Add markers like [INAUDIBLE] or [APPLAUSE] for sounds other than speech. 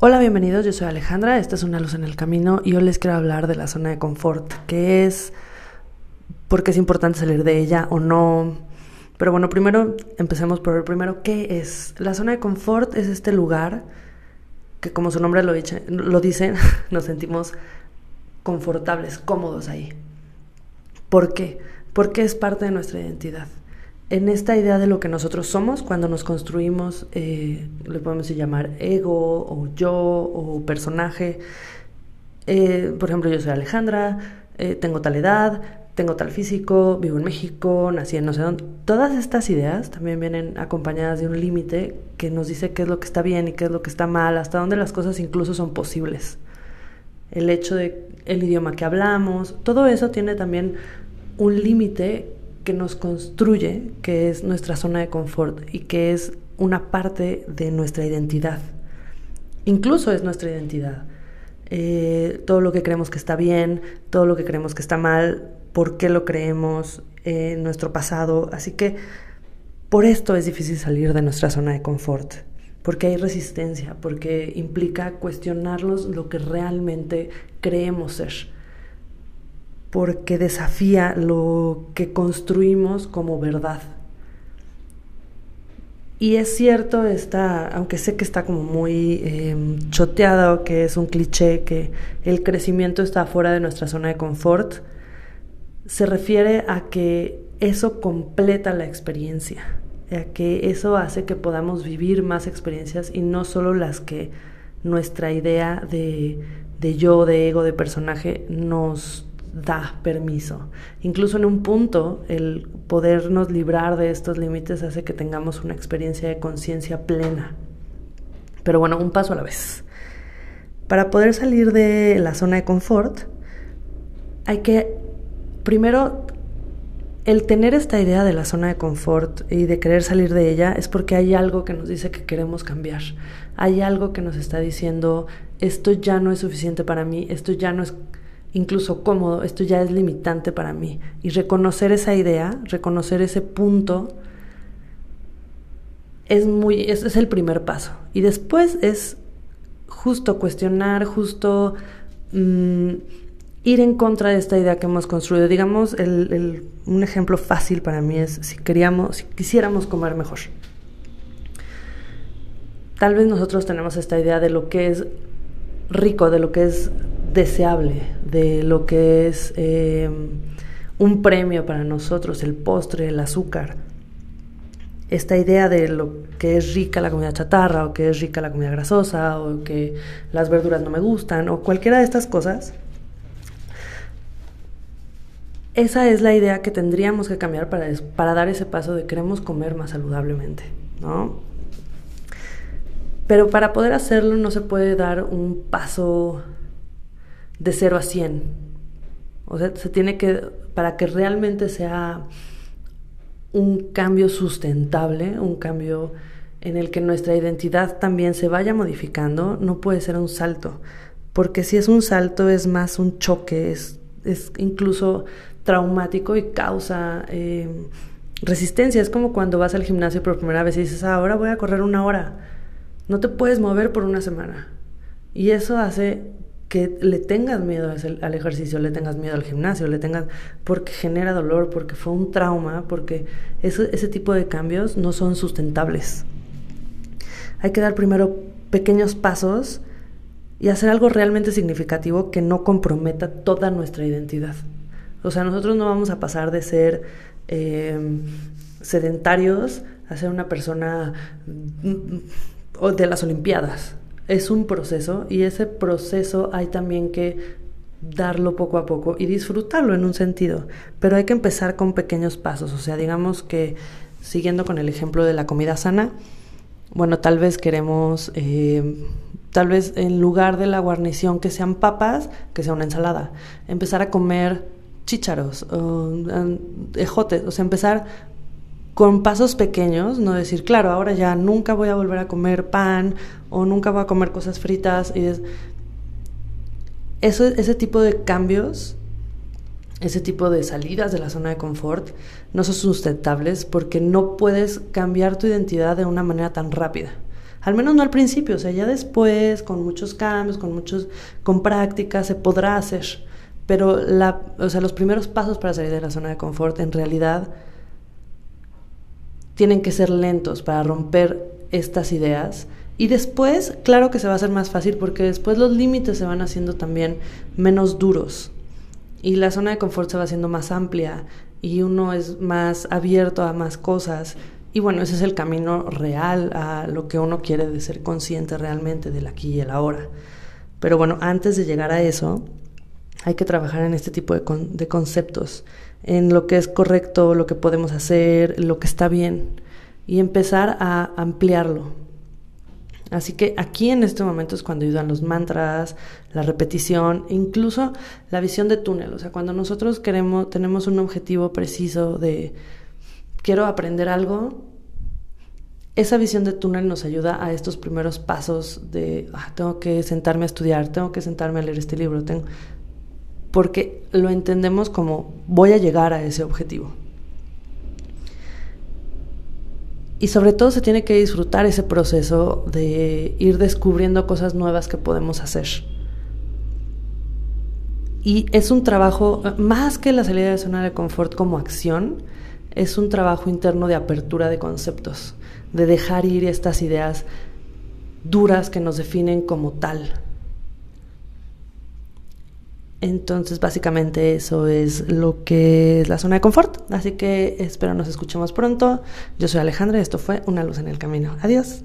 Hola, bienvenidos, yo soy Alejandra, esta es una luz en el camino y hoy les quiero hablar de la zona de confort, qué es, por qué es importante salir de ella o no. Pero bueno, primero empecemos por el primero, ¿qué es? La zona de confort es este lugar que como su nombre lo, dice, lo dice [LAUGHS] nos sentimos confortables, cómodos ahí. ¿Por qué? Porque es parte de nuestra identidad en esta idea de lo que nosotros somos cuando nos construimos, eh, le podemos llamar ego o yo o personaje. Eh, por ejemplo, yo soy Alejandra, eh, tengo tal edad, tengo tal físico, vivo en México, nací en no sé dónde. Todas estas ideas también vienen acompañadas de un límite que nos dice qué es lo que está bien y qué es lo que está mal, hasta dónde las cosas incluso son posibles. El hecho de el idioma que hablamos, todo eso tiene también un límite que nos construye, que es nuestra zona de confort y que es una parte de nuestra identidad. Incluso es nuestra identidad. Eh, todo lo que creemos que está bien, todo lo que creemos que está mal, por qué lo creemos, en nuestro pasado. Así que por esto es difícil salir de nuestra zona de confort, porque hay resistencia, porque implica cuestionarnos lo que realmente creemos ser porque desafía lo que construimos como verdad. Y es cierto, está, aunque sé que está como muy eh, choteado, que es un cliché, que el crecimiento está fuera de nuestra zona de confort, se refiere a que eso completa la experiencia, a que eso hace que podamos vivir más experiencias y no solo las que nuestra idea de, de yo, de ego, de personaje nos da permiso. Incluso en un punto, el podernos librar de estos límites hace que tengamos una experiencia de conciencia plena. Pero bueno, un paso a la vez. Para poder salir de la zona de confort, hay que, primero, el tener esta idea de la zona de confort y de querer salir de ella es porque hay algo que nos dice que queremos cambiar. Hay algo que nos está diciendo, esto ya no es suficiente para mí, esto ya no es incluso cómodo, esto ya es limitante para mí. Y reconocer esa idea, reconocer ese punto, es muy, es el primer paso. Y después es justo cuestionar, justo mm, ir en contra de esta idea que hemos construido. Digamos, un ejemplo fácil para mí es si queríamos, si quisiéramos comer mejor. Tal vez nosotros tenemos esta idea de lo que es rico, de lo que es deseable, de lo que es eh, un premio para nosotros, el postre, el azúcar. Esta idea de lo que es rica la comida chatarra o que es rica la comida grasosa o que las verduras no me gustan o cualquiera de estas cosas, esa es la idea que tendríamos que cambiar para, para dar ese paso de queremos comer más saludablemente, ¿no? Pero para poder hacerlo no se puede dar un paso de 0 a 100. O sea, se tiene que, para que realmente sea un cambio sustentable, un cambio en el que nuestra identidad también se vaya modificando, no puede ser un salto. Porque si es un salto es más un choque, es, es incluso traumático y causa eh, resistencia. Es como cuando vas al gimnasio por primera vez y dices, ah, ahora voy a correr una hora. No te puedes mover por una semana. Y eso hace que le tengas miedo al ejercicio, le tengas miedo al gimnasio, le tengas porque genera dolor, porque fue un trauma, porque ese, ese tipo de cambios no son sustentables. Hay que dar primero pequeños pasos y hacer algo realmente significativo que no comprometa toda nuestra identidad. O sea, nosotros no vamos a pasar de ser eh, sedentarios a ser una persona mm, de las Olimpiadas es un proceso y ese proceso hay también que darlo poco a poco y disfrutarlo en un sentido, pero hay que empezar con pequeños pasos, o sea, digamos que siguiendo con el ejemplo de la comida sana, bueno, tal vez queremos, eh, tal vez en lugar de la guarnición que sean papas, que sea una ensalada, empezar a comer chícharos, o, ejotes, o sea, empezar con pasos pequeños, no decir, claro, ahora ya nunca voy a volver a comer pan o nunca voy a comer cosas fritas. Y Eso, ese tipo de cambios, ese tipo de salidas de la zona de confort, no son sustentables porque no puedes cambiar tu identidad de una manera tan rápida. Al menos no al principio, o sea, ya después, con muchos cambios, con muchos, con prácticas, se podrá hacer. Pero la, o sea, los primeros pasos para salir de la zona de confort en realidad tienen que ser lentos para romper estas ideas. Y después, claro que se va a hacer más fácil porque después los límites se van haciendo también menos duros. Y la zona de confort se va haciendo más amplia y uno es más abierto a más cosas. Y bueno, ese es el camino real a lo que uno quiere de ser consciente realmente del aquí y el ahora. Pero bueno, antes de llegar a eso, hay que trabajar en este tipo de, conceptos, en lo que es correcto, lo que podemos hacer, lo que está bien, y empezar a ampliarlo. Así que aquí en este momento es cuando ayudan los mantras, la repetición, incluso la visión de túnel. O sea, cuando nosotros queremos, tenemos un objetivo preciso de quiero aprender algo, esa visión de túnel nos ayuda a estos primeros pasos de ah, tengo que sentarme a estudiar, tengo que sentarme a leer este libro, tengo, porque lo entendemos como voy a llegar a ese objetivo. Y sobre todo se tiene que disfrutar ese proceso de ir descubriendo cosas nuevas que podemos hacer. Y es un trabajo, más que la salida de zona de confort como acción, es un trabajo interno de apertura de conceptos, de dejar ir estas ideas duras que nos definen como tal. Entonces, básicamente eso es lo que es la zona de confort. Así que espero nos escuchemos pronto. Yo soy Alejandra y esto fue Una luz en el camino. Adiós.